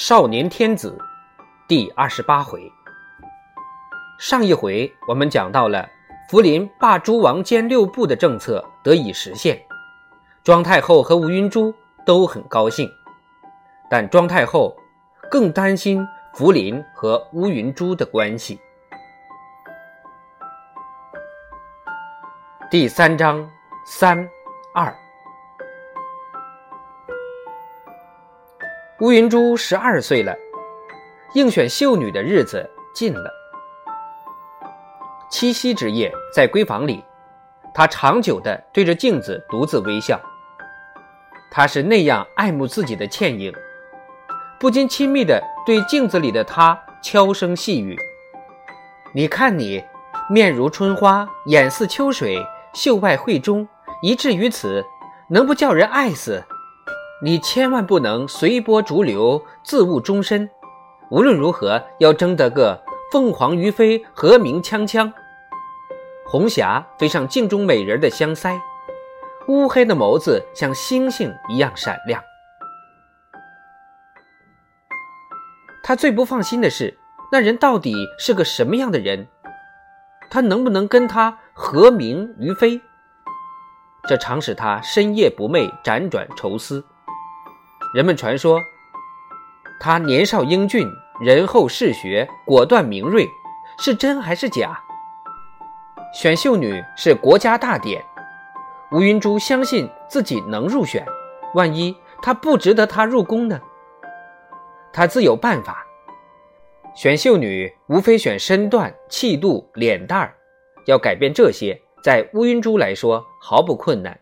少年天子第二十八回。上一回我们讲到了福临罢诸王兼六部的政策得以实现，庄太后和吴云珠都很高兴，但庄太后更担心福临和乌云珠的关系。第三章三二。乌云珠十二岁了，应选秀女的日子近了。七夕之夜，在闺房里，她长久地对着镜子独自微笑。她是那样爱慕自己的倩影，不禁亲密地对镜子里的她悄声细语：“你看你，面如春花，眼似秋水，秀外慧中，一至于此，能不叫人爱死？”你千万不能随波逐流，自误终身。无论如何，要争得个凤凰于飞，和鸣锵锵。红霞飞上镜中美人的香腮，乌黑的眸子像星星一样闪亮。他最不放心的是，那人到底是个什么样的人？他能不能跟他和鸣于飞？这常使他深夜不寐，辗转愁思。人们传说，他年少英俊，仁厚嗜学，果断明锐，是真还是假？选秀女是国家大典，吴云珠相信自己能入选，万一他不值得他入宫呢？他自有办法。选秀女无非选身段、气度、脸蛋儿，要改变这些，在乌云珠来说毫不困难。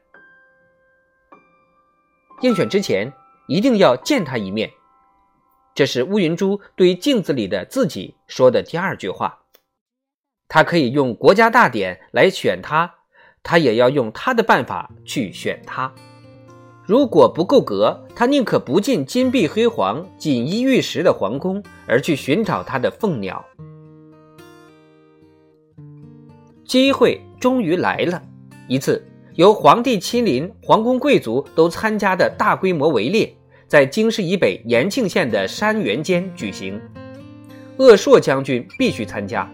应选之前。一定要见他一面，这是乌云珠对镜子里的自己说的第二句话。他可以用国家大典来选他，他也要用他的办法去选他。如果不够格，他宁可不进金碧辉煌、锦衣玉食的皇宫，而去寻找他的凤鸟。机会终于来了，一次。由皇帝亲临、皇宫贵族都参加的大规模围猎，在京师以北延庆县的山原间举行。鄂硕将军必须参加，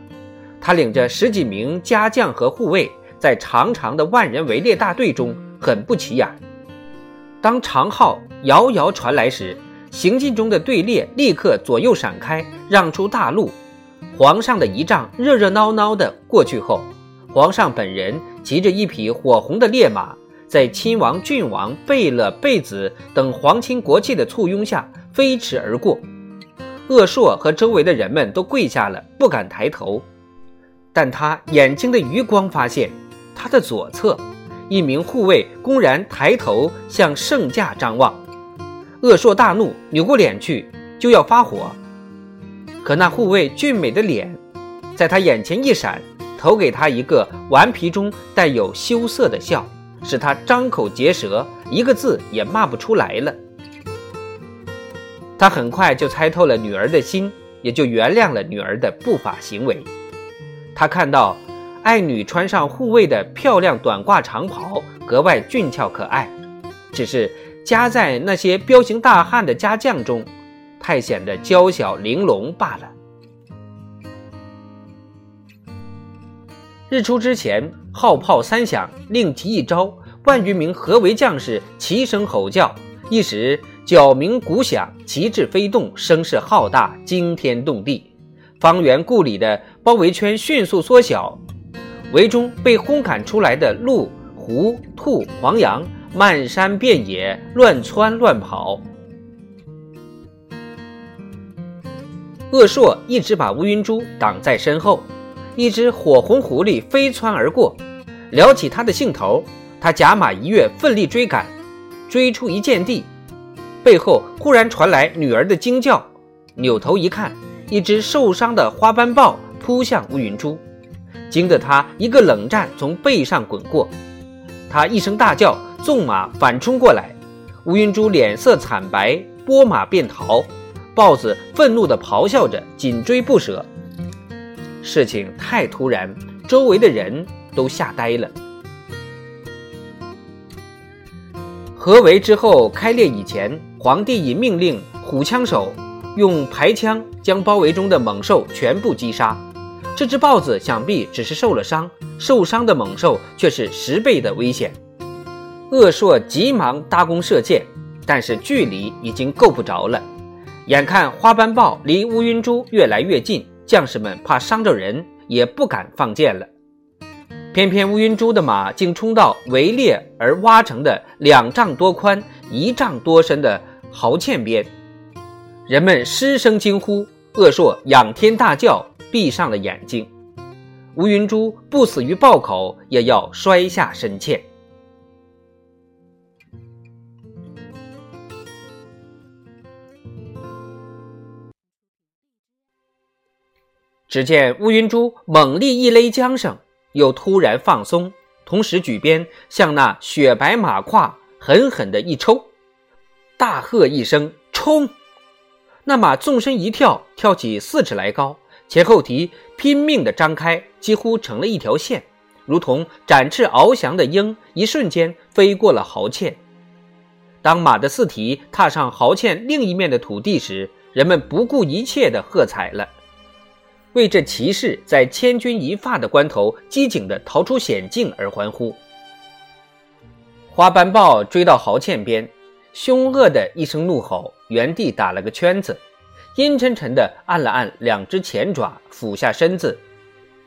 他领着十几名家将和护卫，在长长的万人围猎大队中很不起眼。当长号遥遥传来时，行进中的队列立刻左右闪开，让出大路。皇上的仪仗热热闹闹的过去后。皇上本人骑着一匹火红的烈马，在亲王、郡王、贝勒、贝子等皇亲国戚的簇拥下飞驰而过。鄂硕和周围的人们都跪下了，不敢抬头。但他眼睛的余光发现，他的左侧，一名护卫公然抬头向圣驾张望。鄂硕大怒，扭过脸去就要发火，可那护卫俊美的脸，在他眼前一闪。投给他一个顽皮中带有羞涩的笑，使他张口结舌，一个字也骂不出来了。他很快就猜透了女儿的心，也就原谅了女儿的不法行为。他看到爱女穿上护卫的漂亮短褂长袍，格外俊俏可爱，只是夹在那些彪形大汉的家将中，太显得娇小玲珑罢了。日出之前，号炮三响，令旗一招，万余名合围将士齐声吼叫，一时角鸣鼓响，旗帜飞动，声势浩大，惊天动地。方圆故里的包围圈迅速缩小，围中被轰砍出来的鹿、狐、兔、黄羊漫山遍野，乱窜乱跑。鄂硕一直把乌云珠挡在身后。一只火红狐狸飞窜而过，撩起他的兴头，他甲马一跃，奋力追赶，追出一箭地，背后忽然传来女儿的惊叫，扭头一看，一只受伤的花斑豹扑向乌云珠，惊得他一个冷战从背上滚过，他一声大叫，纵马反冲过来，乌云珠脸色惨白，拨马便逃，豹子愤怒地咆哮着，紧追不舍。事情太突然，周围的人都吓呆了。合围之后开裂以前，皇帝已命令虎枪手用排枪将包围中的猛兽全部击杀。这只豹子想必只是受了伤，受伤的猛兽却是十倍的危险。鄂硕急忙搭弓射箭，但是距离已经够不着了。眼看花斑豹离乌云珠越来越近，将士们怕伤着人，也不敢放箭了。偏偏乌云珠的马竟冲到围猎而挖成的两丈多宽、一丈多深的壕堑边，人们失声惊呼，恶硕仰天大叫，闭上了眼睛。乌云珠不死于豹口，也要摔下深堑。只见乌云珠猛力一勒缰绳。又突然放松，同时举鞭向那雪白马胯狠狠地一抽，大喝一声：“冲！”那马纵身一跳，跳起四尺来高，前后蹄拼命地张开，几乎成了一条线，如同展翅翱翔的鹰，一瞬间飞过了壕堑。当马的四蹄踏上壕堑另一面的土地时，人们不顾一切地喝彩了。为这骑士在千钧一发的关头机警地逃出险境而欢呼。花斑豹追到壕堑边，凶恶的一声怒吼，原地打了个圈子，阴沉沉地按了按两只前爪，俯下身子，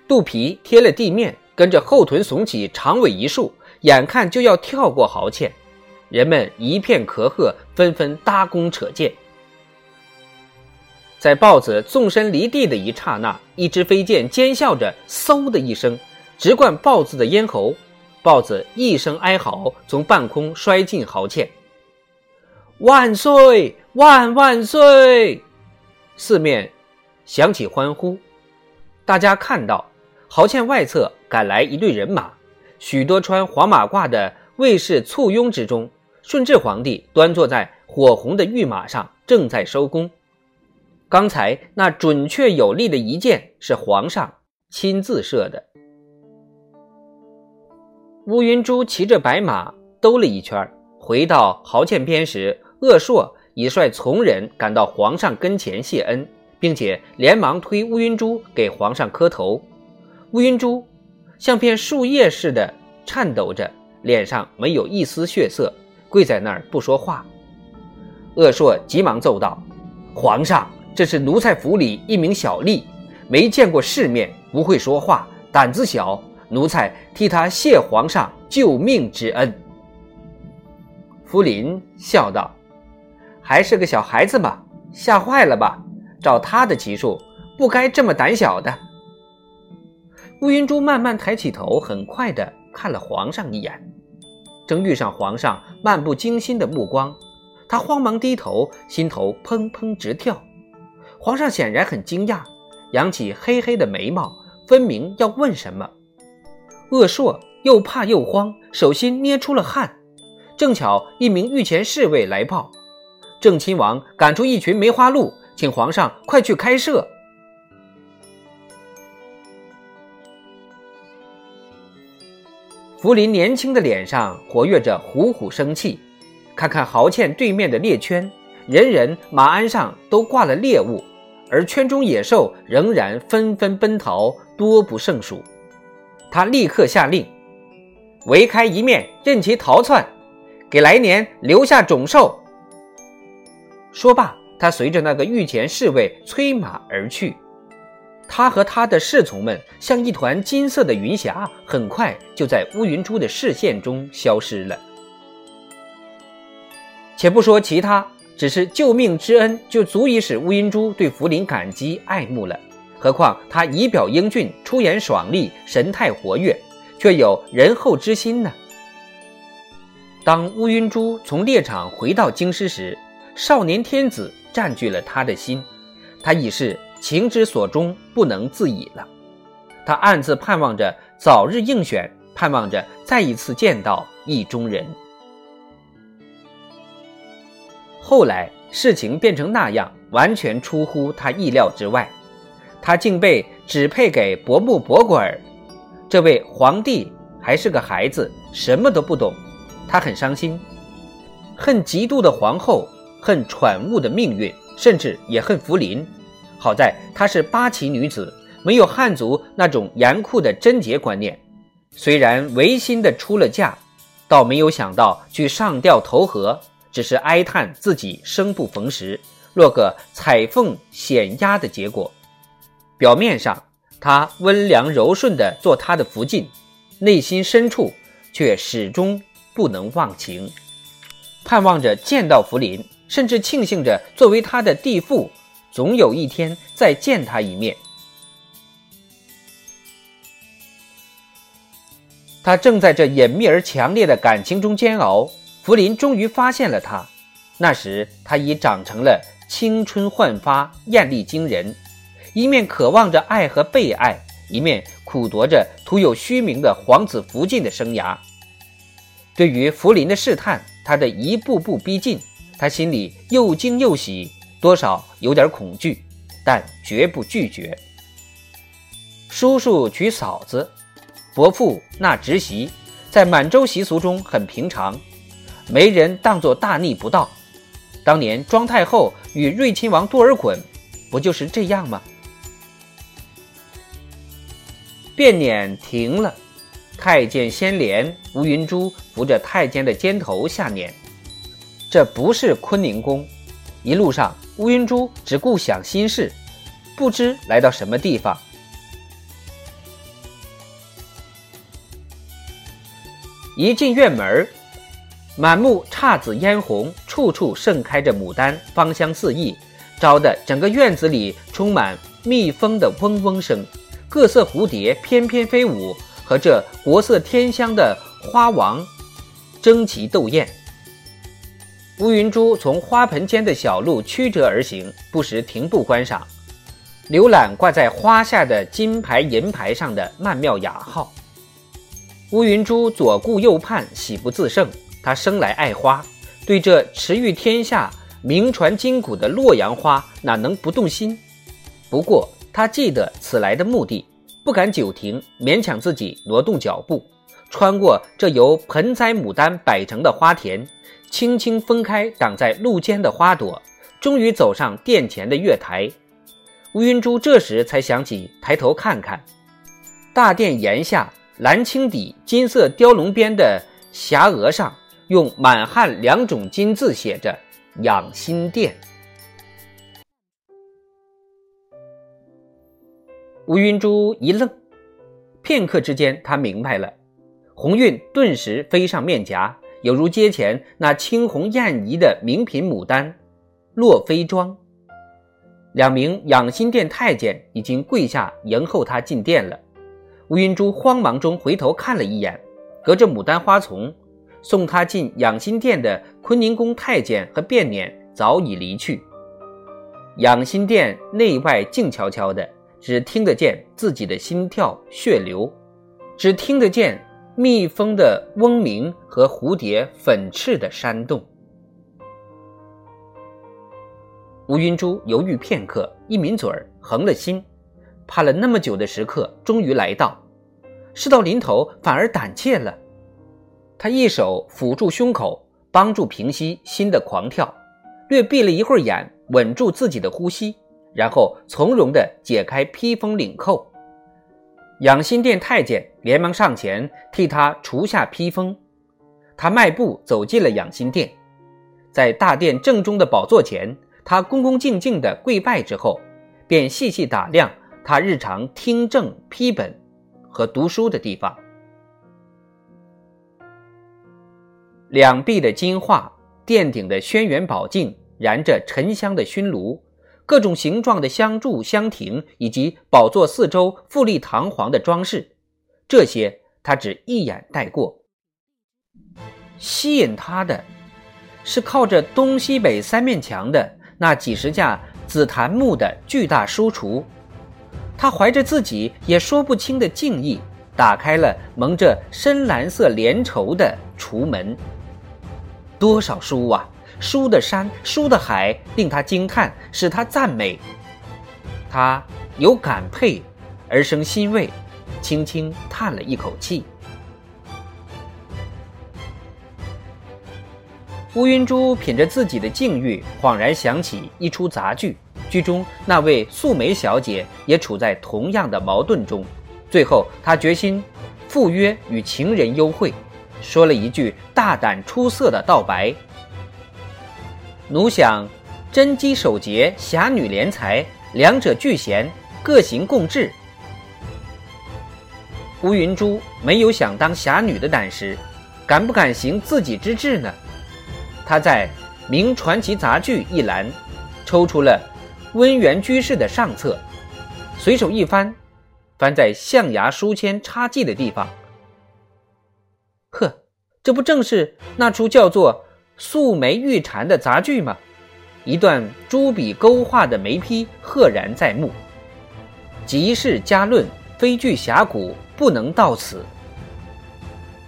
肚皮贴了地面，跟着后臀耸起，长尾一竖，眼看就要跳过壕堑。人们一片咳喝，纷纷搭弓扯箭。在豹子纵身离地的一刹那，一支飞箭尖笑着，嗖的一声，直贯豹子的咽喉。豹子一声哀嚎，从半空摔进壕堑。万岁！万万岁！四面响起欢呼。大家看到壕堑外侧赶来一队人马，许多穿黄马褂的卫士簇拥之中，顺治皇帝端坐在火红的御马上，正在收工。刚才那准确有力的一箭是皇上亲自射的。乌云珠骑着白马兜了一圈，回到壕堑边时，鄂硕已率从人赶到皇上跟前谢恩，并且连忙推乌云珠给皇上磕头。乌云珠像片树叶似的颤抖着，脸上没有一丝血色，跪在那儿不说话。鄂硕急忙奏道：“皇上。”这是奴才府里一名小吏，没见过世面，不会说话，胆子小。奴才替他谢皇上救命之恩。福临笑道：“还是个小孩子嘛，吓坏了吧？照他的级数，不该这么胆小的。”乌云珠慢慢抬起头，很快的看了皇上一眼，正遇上皇上漫不经心的目光，他慌忙低头，心头砰砰直跳。皇上显然很惊讶，扬起黑黑的眉毛，分明要问什么。鄂硕又怕又慌，手心捏出了汗。正巧一名御前侍卫来报，郑亲王赶出一群梅花鹿，请皇上快去开设。福临年轻的脸上活跃着虎虎生气，看看壕堑对面的猎圈，人人马鞍上都挂了猎物。而圈中野兽仍然纷纷奔逃，多不胜数。他立刻下令，围开一面，任其逃窜，给来年留下种兽。说罢，他随着那个御前侍卫催马而去。他和他的侍从们像一团金色的云霞，很快就在乌云珠的视线中消失了。且不说其他。只是救命之恩就足以使乌云珠对福临感激爱慕了，何况他仪表英俊、出言爽利、神态活跃，却有仁厚之心呢？当乌云珠从猎场回到京师时，少年天子占据了他的心，他已是情之所钟，不能自已了。他暗自盼望着早日应选，盼望着再一次见到意中人。后来事情变成那样，完全出乎他意料之外。他竟被指配给伯木伯果尔。这位皇帝还是个孩子，什么都不懂。他很伤心，恨嫉妒的皇后，恨喘物的命运，甚至也恨福临。好在她是八旗女子，没有汉族那种严酷的贞洁观念。虽然违心的出了嫁，倒没有想到去上吊投河，只是哀叹自己生不逢时，落个彩凤显压的结果。表面上，他温良柔顺的做他的福晋，内心深处却始终不能忘情，盼望着见到福临，甚至庆幸着作为他的弟妇，总有一天再见他一面。他正在这隐秘而强烈的感情中煎熬，福临终于发现了他。那时他已长成了青春焕发、艳丽惊人，一面渴望着爱和被爱，一面苦夺着徒有虚名的皇子福晋的生涯。对于福临的试探，他的一步步逼近，他心里又惊又喜，多少有点恐惧，但绝不拒绝。叔叔娶嫂子。伯父纳侄媳，在满洲习俗中很平常，没人当作大逆不道。当年庄太后与睿亲王多尔衮，不就是这样吗？变撵停了，太监先莲乌云珠扶着太监的肩头下撵。这不是坤宁宫，一路上乌云珠只顾想心事，不知来到什么地方。一进院门满目姹紫嫣红，处处盛开着牡丹，芳香四溢，招得整个院子里充满蜜蜂的嗡嗡声，各色蝴蝶翩翩飞舞，和这国色天香的花王争奇斗艳。乌云珠从花盆间的小路曲折而行，不时停步观赏，浏览挂在花下的金牌银牌上的曼妙雅号。乌云珠左顾右盼，喜不自胜。他生来爱花，对这驰誉天下、名传今古的洛阳花，哪能不动心？不过他记得此来的目的，不敢久停，勉强自己挪动脚步，穿过这由盆栽牡丹摆成的花田，轻轻分开挡在路间的花朵，终于走上殿前的月台。乌云珠这时才想起抬头看看，大殿檐下。蓝青底金色雕龙边的匣额上，用满汉两种金字写着“养心殿”。乌云珠一愣，片刻之间，他明白了，红晕顿时飞上面颊，犹如阶前那青红艳仪的名品牡丹洛妃妆。两名养心殿太监已经跪下迎候他进殿了。乌云珠慌忙中回头看了一眼，隔着牡丹花丛，送他进养心殿的坤宁宫太监和便撵早已离去。养心殿内外静悄悄的，只听得见自己的心跳血流，只听得见蜜蜂的嗡鸣和蝴蝶粉翅的扇动。吴云珠犹豫片刻，一抿嘴儿，横了心。盼了那么久的时刻终于来到，事到临头反而胆怯了。他一手抚住胸口，帮助平息心的狂跳，略闭了一会儿眼，稳住自己的呼吸，然后从容地解开披风领扣。养心殿太监连忙上前替他除下披风，他迈步走进了养心殿，在大殿正中的宝座前，他恭恭敬敬地跪拜之后，便细细打量。他日常听政批本和读书的地方，两壁的金画，殿顶的轩辕宝镜，燃着沉香的熏炉，各种形状的香柱、香亭，以及宝座四周富丽堂皇的装饰，这些他只一眼带过。吸引他的，是靠着东西北三面墙的那几十架紫檀木的巨大书橱。他怀着自己也说不清的敬意，打开了蒙着深蓝色帘绸的橱门。多少书啊，书的山，书的海，令他惊叹，使他赞美。他有感佩，而生欣慰，轻轻叹了一口气。乌云珠品着自己的境遇，恍然想起一出杂剧，剧中那位素梅小姐也处在同样的矛盾中。最后，他决心赴约与情人幽会，说了一句大胆出色的道白：“奴想贞姬守节，侠女怜才，两者俱贤，各行共治。”乌云珠没有想当侠女的胆识，敢不敢行自己之志呢？他在《明传奇杂剧》一栏抽出了温源居士的上册，随手一翻，翻在象牙书签插记的地方。呵，这不正是那出叫做《素梅玉蝉》的杂剧吗？一段朱笔勾画的梅批赫然在目。即是佳论，非具侠骨，不能到此。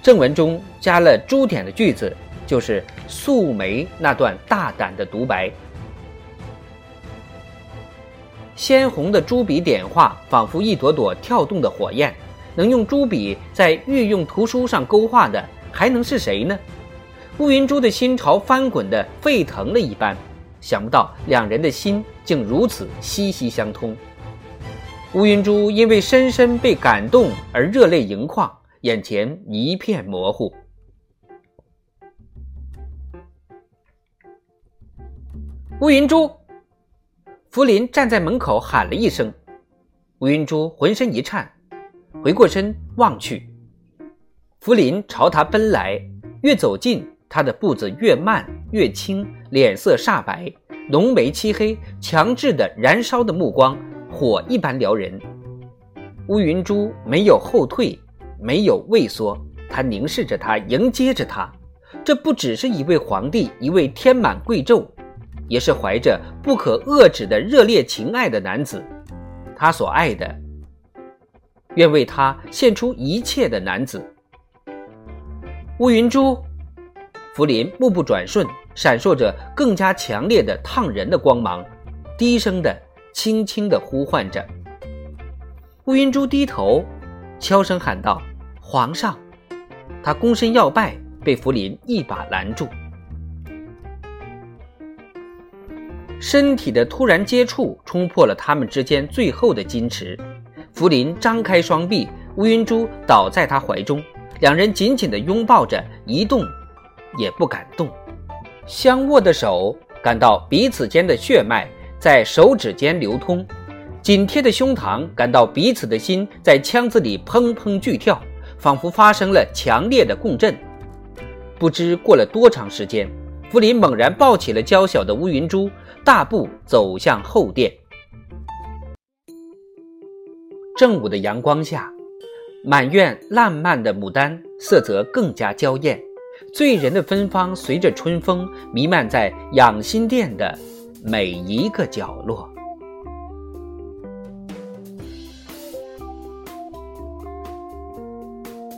正文中加了朱点的句子。就是素梅那段大胆的独白，鲜红的朱笔点画，仿佛一朵朵跳动的火焰。能用朱笔在御用图书上勾画的，还能是谁呢？乌云珠的心潮翻滚的沸腾了一般，想不到两人的心竟如此息息相通。乌云珠因为深深被感动而热泪盈眶，眼前一片模糊。乌云珠，福林站在门口喊了一声，乌云珠浑身一颤，回过身望去，福林朝他奔来，越走近，他的步子越慢越轻，脸色煞白，浓眉漆黑，强制的燃烧的目光，火一般撩人。乌云珠没有后退，没有畏缩，他凝视着他，迎接着他，这不只是一位皇帝，一位天满贵胄。也是怀着不可遏止的热烈情爱的男子，他所爱的，愿为他献出一切的男子。乌云珠，福林目不转瞬，闪烁着更加强烈的烫人的光芒，低声的、轻轻的呼唤着。乌云珠低头，悄声喊道：“皇上！”他躬身要拜，被福林一把拦住。身体的突然接触冲破了他们之间最后的矜持。福林张开双臂，乌云珠倒在他怀中，两人紧紧地拥抱着，一动也不敢动。相握的手，感到彼此间的血脉在手指间流通；紧贴的胸膛，感到彼此的心在腔子里砰砰剧跳，仿佛发生了强烈的共振。不知过了多长时间，福林猛然抱起了娇小的乌云珠。大步走向后殿。正午的阳光下，满院烂漫的牡丹色泽更加娇艳，醉人的芬芳随着春风弥漫在养心殿的每一个角落。